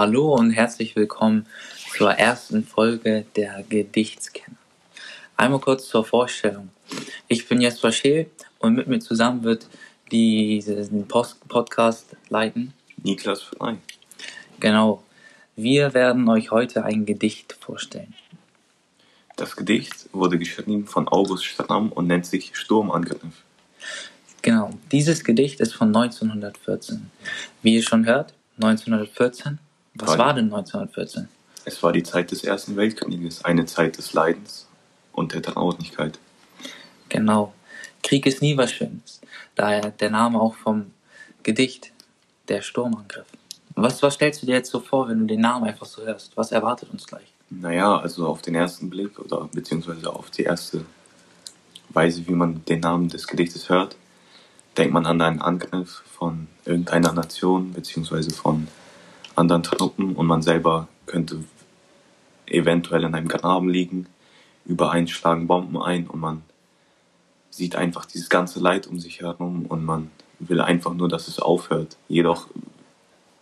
Hallo und herzlich willkommen zur ersten Folge der Gedichtskenner. Einmal kurz zur Vorstellung. Ich bin Jesper Scheel und mit mir zusammen wird diesen Post Podcast leiten. Niklas Frei. Genau. Wir werden euch heute ein Gedicht vorstellen. Das Gedicht wurde geschrieben von August Stramm und nennt sich Sturmangriff. Genau. Dieses Gedicht ist von 1914. Wie ihr schon hört, 1914. Was Weil- war denn 1914? Es war die Zeit des Ersten Weltkrieges, eine Zeit des Leidens und der Traurigkeit. Genau. Krieg ist nie was Schönes. Daher der Name auch vom Gedicht, der Sturmangriff. Was, was stellst du dir jetzt so vor, wenn du den Namen einfach so hörst? Was erwartet uns gleich? Naja, also auf den ersten Blick oder beziehungsweise auf die erste Weise, wie man den Namen des Gedichtes hört, denkt man an einen Angriff von irgendeiner Nation beziehungsweise von anderen Truppen und man selber könnte eventuell in einem Graben liegen, überall schlagen Bomben ein und man sieht einfach dieses ganze Leid um sich herum und man will einfach nur, dass es aufhört. Jedoch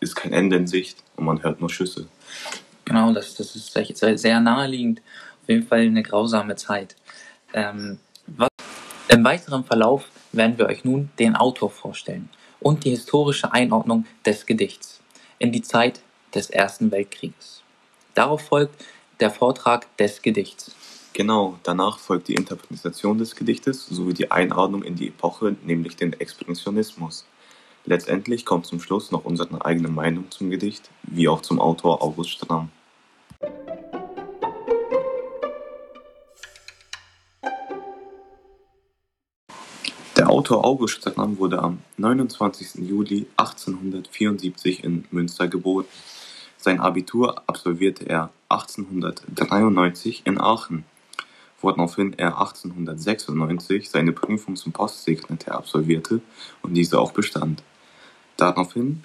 ist kein Ende in Sicht und man hört nur Schüsse. Genau, das, das ist sehr, naheliegend. Auf jeden Fall eine grausame Zeit. Ähm, was, Im weiteren Verlauf werden wir euch nun den Autor vorstellen und die historische Einordnung des Gedichts in die Zeit des Ersten Weltkrieges. Darauf folgt der Vortrag des Gedichts. Genau, danach folgt die Interpretation des Gedichtes sowie die Einordnung in die Epoche, nämlich den Expressionismus. Letztendlich kommt zum Schluss noch unsere eigene Meinung zum Gedicht, wie auch zum Autor August Stramm. Autor August Stramm wurde am 29. Juli 1874 in Münster geboren. Sein Abitur absolvierte er 1893 in Aachen, woraufhin er 1896 seine Prüfung zum Postsekretär absolvierte und diese auch bestand. Daraufhin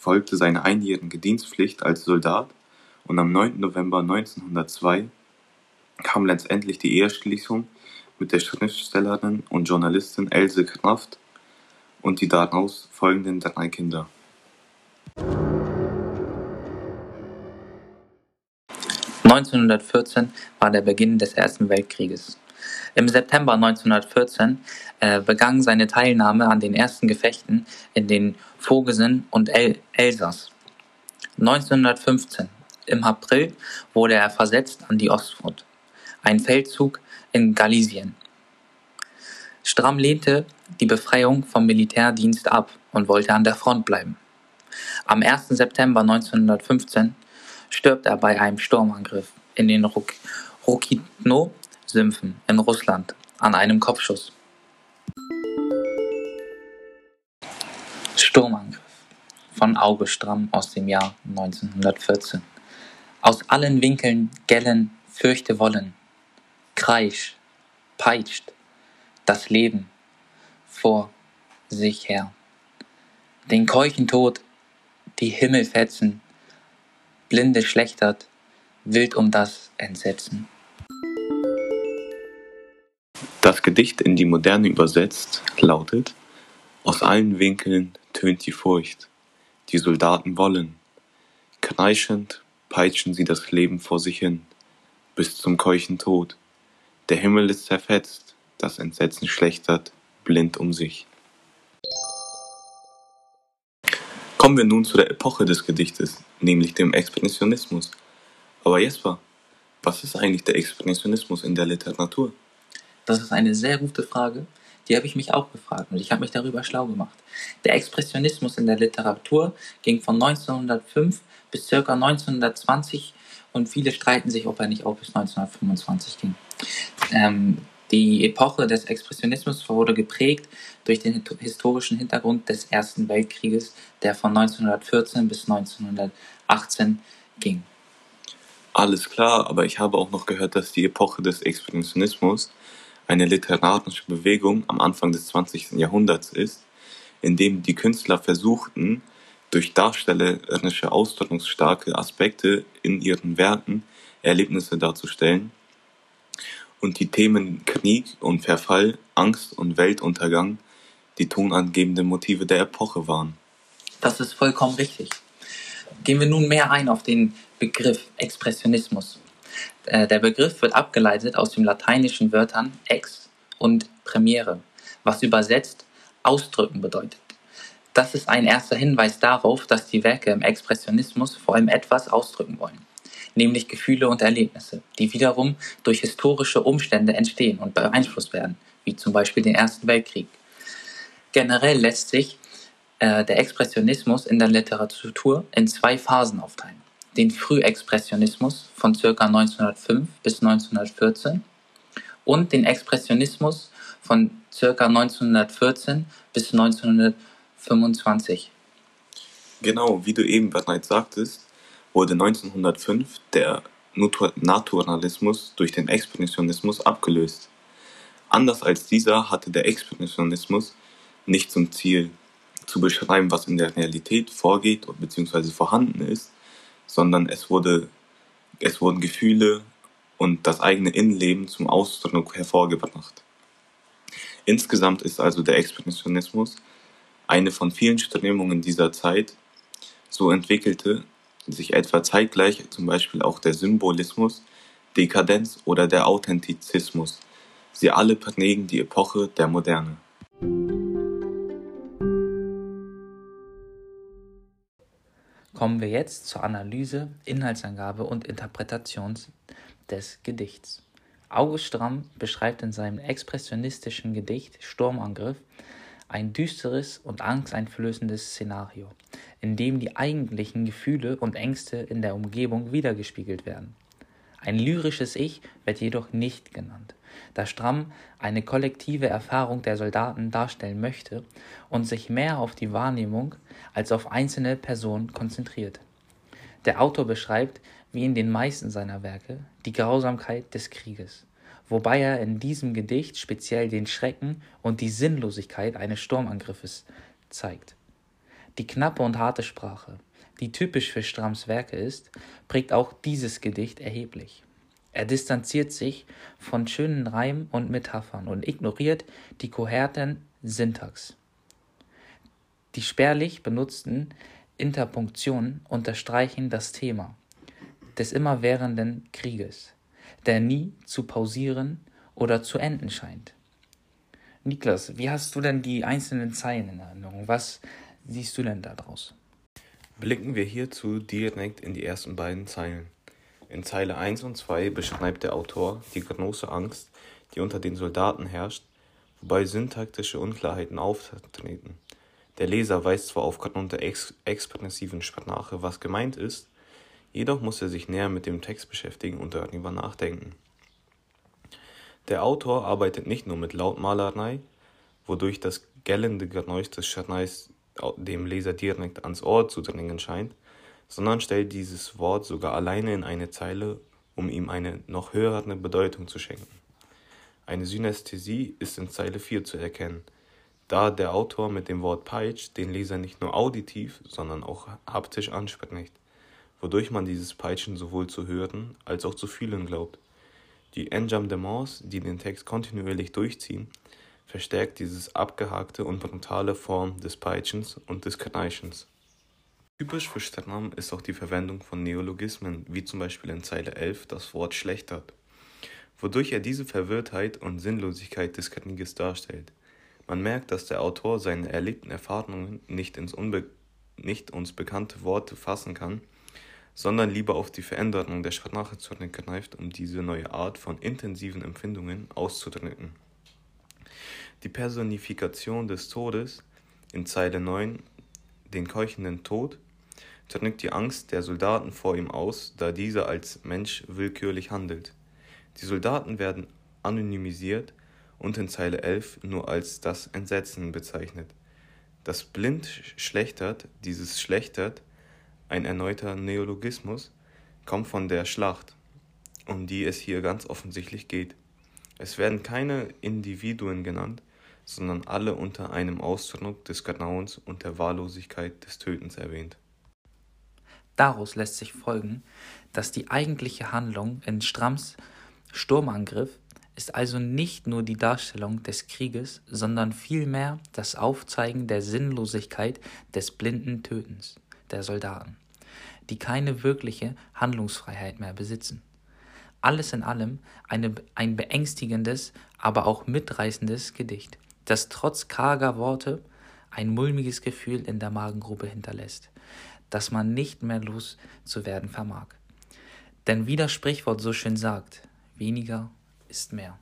folgte seine einjährige Dienstpflicht als Soldat und am 9. November 1902 kam letztendlich die Eheschließung mit der Schriftstellerin und Journalistin Else Kraft und die daraus folgenden drei Kinder. ...1914 war der Beginn des Ersten Weltkrieges. Im September 1914 äh, begann seine Teilnahme an den ersten Gefechten in den Vogesen und El Elsass. 1915, im April, wurde er versetzt an die Ostfront, ein Feldzug in Galizien. Stramm lehnte die Befreiung vom Militärdienst ab und wollte an der Front bleiben. Am 1. September 1915 stirbt er bei einem Sturmangriff in den Rokitno-Sümpfen in Russland an einem Kopfschuss. Sturmangriff von August Stramm aus dem Jahr 1914. Aus allen Winkeln gellen, fürchte wollen, kreisch, peitscht das Leben vor sich her. Den keuchen Tod, die Himmel fetzen, Blinde schlechtert, wild um das Entsetzen. Das Gedicht in die Moderne übersetzt lautet: Aus allen Winkeln tönt die Furcht. Die Soldaten wollen. Kreischend peitschen sie das Leben vor sich hin, bis zum keuchen Tod. Der Himmel ist zerfetzt, das Entsetzen schlechtert, blind um sich. Kommen wir nun zu der Epoche des Gedichtes, nämlich dem Expressionismus. Aber Jesper, was ist eigentlich der Expressionismus in der Literatur? Das ist eine sehr gute Frage. Die habe ich mich auch gefragt und ich habe mich darüber schlau gemacht. Der Expressionismus in der Literatur ging von 1905 bis ca. 1920 und viele streiten sich, ob er nicht auch bis 1925 ging. Ähm, die Epoche des Expressionismus wurde geprägt durch den historischen Hintergrund des Ersten Weltkrieges, der von 1914 bis 1918 ging. Alles klar, aber ich habe auch noch gehört, dass die Epoche des Expressionismus eine literarische Bewegung am Anfang des 20. Jahrhunderts ist, in dem die Künstler versuchten, durch darstellerische, ausdrucksstarke Aspekte in ihren Werken Erlebnisse darzustellen und die Themen Krieg und Verfall, Angst und Weltuntergang die tonangebenden Motive der Epoche waren. Das ist vollkommen richtig. Gehen wir nun mehr ein auf den Begriff Expressionismus. Äh, der Begriff wird abgeleitet aus den lateinischen Wörtern ex und premiere, was übersetzt ausdrücken bedeutet. Das ist ein erster Hinweis darauf, dass die Werke im Expressionismus vor allem etwas ausdrücken wollen, nämlich Gefühle und Erlebnisse, die wiederum durch historische Umstände entstehen und beeinflusst werden, wie zum Beispiel den Ersten Weltkrieg. Generell lässt sich äh, der Expressionismus in der Literatur in zwei Phasen aufteilen. Den Frühexpressionismus von ca. 1905 bis 1914 und den Expressionismus von ca. 1914 bis 1925. Genau, wie du eben bereits sagtest, wurde 1905 der Naturalismus durch den Expressionismus abgelöst. Anders als dieser hatte der Expressionismus nicht zum Ziel, zu beschreiben, was in der Realität vorgeht bzw. vorhanden ist, sondern es, wurde, es wurden Gefühle und das eigene Innenleben zum Ausdruck hervorgebracht. Insgesamt ist also der Expressionismus eine von vielen Strömungen dieser Zeit. So entwickelte sich etwa zeitgleich zum Beispiel auch der Symbolismus, Dekadenz oder der Authentizismus. Sie alle prägen die Epoche der Moderne. Kommen wir jetzt zur Analyse, Inhaltsangabe und Interpretation des Gedichts. August Stramm beschreibt in seinem expressionistischen Gedicht Sturmangriff ein düsteres und angsteinflößendes Szenario, in dem die eigentlichen Gefühle und Ängste in der Umgebung wiedergespiegelt werden. Ein lyrisches Ich wird jedoch nicht genannt, da Stramm eine kollektive Erfahrung der Soldaten darstellen möchte und sich mehr auf die Wahrnehmung als auf einzelne Personen konzentriert. Der Autor beschreibt, wie in den meisten seiner Werke, die Grausamkeit des Krieges, wobei er in diesem Gedicht speziell den Schrecken und die Sinnlosigkeit eines Sturmangriffes zeigt. Die knappe und harte Sprache, die typisch für Stramms Werke ist, prägt auch dieses Gedicht erheblich. Er distanziert sich von schönen Reimen und Metaphern und ignoriert die kohärten Syntax. Die spärlich benutzten Interpunktionen unterstreichen das Thema des immerwährenden Krieges, der nie zu pausieren oder zu enden scheint. Niklas, wie hast du denn die einzelnen Zeilen in Erinnerung? Was siehst du denn daraus? Blicken wir hierzu direkt in die ersten beiden Zeilen. In Zeile 1 und 2 beschreibt der Autor die große Angst, die unter den Soldaten herrscht, wobei syntaktische Unklarheiten auftreten. Der Leser weiß zwar aufgrund der ex expressiven Sprache, was gemeint ist, jedoch muss er sich näher mit dem Text beschäftigen und darüber nachdenken. Der Autor arbeitet nicht nur mit Lautmalerei, wodurch das gellende Geräusch des Schneis dem Leser direkt ans Ohr zu dringen scheint, sondern stellt dieses Wort sogar alleine in eine Zeile, um ihm eine noch höhere Bedeutung zu schenken. Eine Synästhesie ist in Zeile 4 zu erkennen, da der Autor mit dem Wort Peitsch den Leser nicht nur auditiv, sondern auch haptisch anspricht, wodurch man dieses Peitschen sowohl zu hören als auch zu fühlen glaubt. Die Enjambements, die den Text kontinuierlich durchziehen, verstärkt diese abgehakte und brutale Form des Peitschens und des Kneischens. Typisch für Sternam ist auch die Verwendung von Neologismen, wie zum Beispiel in Zeile 11 das Wort schlechtert, wodurch er diese Verwirrtheit und Sinnlosigkeit des Krieges darstellt. Man merkt, dass der Autor seine erlebten Erfahrungen nicht, ins Unbe nicht uns bekannte Worte fassen kann, sondern lieber auf die Veränderung der Sprache zurückgreift, um diese neue Art von intensiven Empfindungen auszudrücken. Die Personifikation des Todes in Zeile 9, den keuchenden Tod, drückt die Angst der Soldaten vor ihm aus, da dieser als Mensch willkürlich handelt. Die Soldaten werden anonymisiert und in Zeile 11 nur als das Entsetzen bezeichnet. Das blind schlechtert, dieses schlechtert, ein erneuter Neologismus, kommt von der Schlacht, um die es hier ganz offensichtlich geht. Es werden keine Individuen genannt, sondern alle unter einem Ausdruck des Grauens und der Wahllosigkeit des Tötens erwähnt. Daraus lässt sich folgen, dass die eigentliche Handlung in Stramms Sturmangriff ist also nicht nur die Darstellung des Krieges, sondern vielmehr das Aufzeigen der Sinnlosigkeit des blinden Tötens der Soldaten. Die keine wirkliche Handlungsfreiheit mehr besitzen. Alles in allem eine, ein beängstigendes, aber auch mitreißendes Gedicht, das trotz karger Worte ein mulmiges Gefühl in der Magengrube hinterlässt, das man nicht mehr loszuwerden vermag. Denn wie das Sprichwort so schön sagt, weniger ist mehr.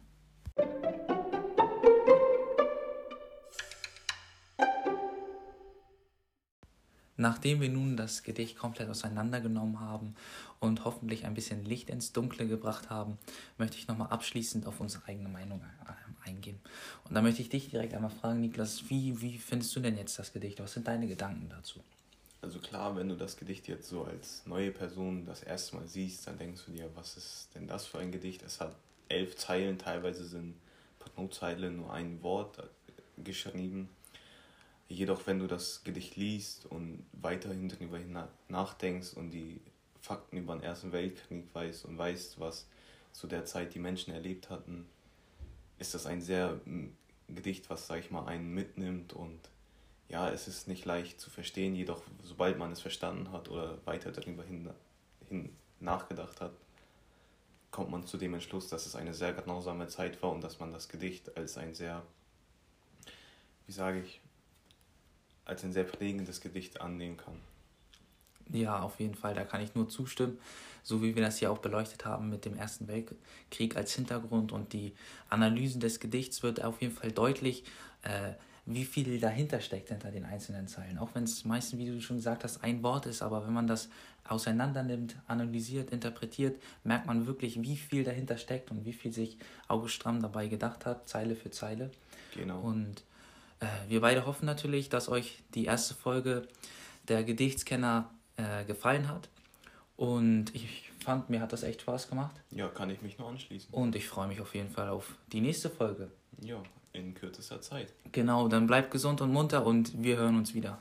Nachdem wir nun das Gedicht komplett auseinandergenommen haben und hoffentlich ein bisschen Licht ins Dunkle gebracht haben, möchte ich nochmal abschließend auf unsere eigene Meinung äh, eingehen. Und da möchte ich dich direkt einmal fragen, Niklas, wie, wie findest du denn jetzt das Gedicht? Was sind deine Gedanken dazu? Also klar, wenn du das Gedicht jetzt so als neue Person das erste Mal siehst, dann denkst du dir, was ist denn das für ein Gedicht? Es hat elf Zeilen, teilweise sind pro Zeile nur ein Wort geschrieben. Jedoch, wenn du das Gedicht liest und weiterhin darüber nachdenkst und die Fakten über den Ersten Weltkrieg weißt und weißt, was zu der Zeit die Menschen erlebt hatten, ist das ein sehr Gedicht, was, sag ich mal, einen mitnimmt und ja, es ist nicht leicht zu verstehen, jedoch sobald man es verstanden hat oder weiter darüber hin, hin nachgedacht hat, kommt man zu dem Entschluss, dass es eine sehr grausame Zeit war und dass man das Gedicht als ein sehr, wie sage ich, als ein sehr prägendes Gedicht annehmen kann. Ja, auf jeden Fall, da kann ich nur zustimmen. So wie wir das hier auch beleuchtet haben mit dem Ersten Weltkrieg als Hintergrund und die Analysen des Gedichts wird auf jeden Fall deutlich, äh, wie viel dahinter steckt hinter den einzelnen Zeilen. Auch wenn es meistens, wie du schon gesagt hast, ein Wort ist, aber wenn man das auseinander nimmt, analysiert, interpretiert, merkt man wirklich, wie viel dahinter steckt und wie viel sich August Stramm dabei gedacht hat, Zeile für Zeile. Genau. Und äh, wir beide hoffen natürlich, dass euch die erste Folge der Gedichtskenner äh, gefallen hat. Und ich fand, mir hat das echt Spaß gemacht. Ja, kann ich mich nur anschließen. Und ich freue mich auf jeden Fall auf die nächste Folge. Ja, in kürzester Zeit. Genau, dann bleibt gesund und munter und wir hören uns wieder.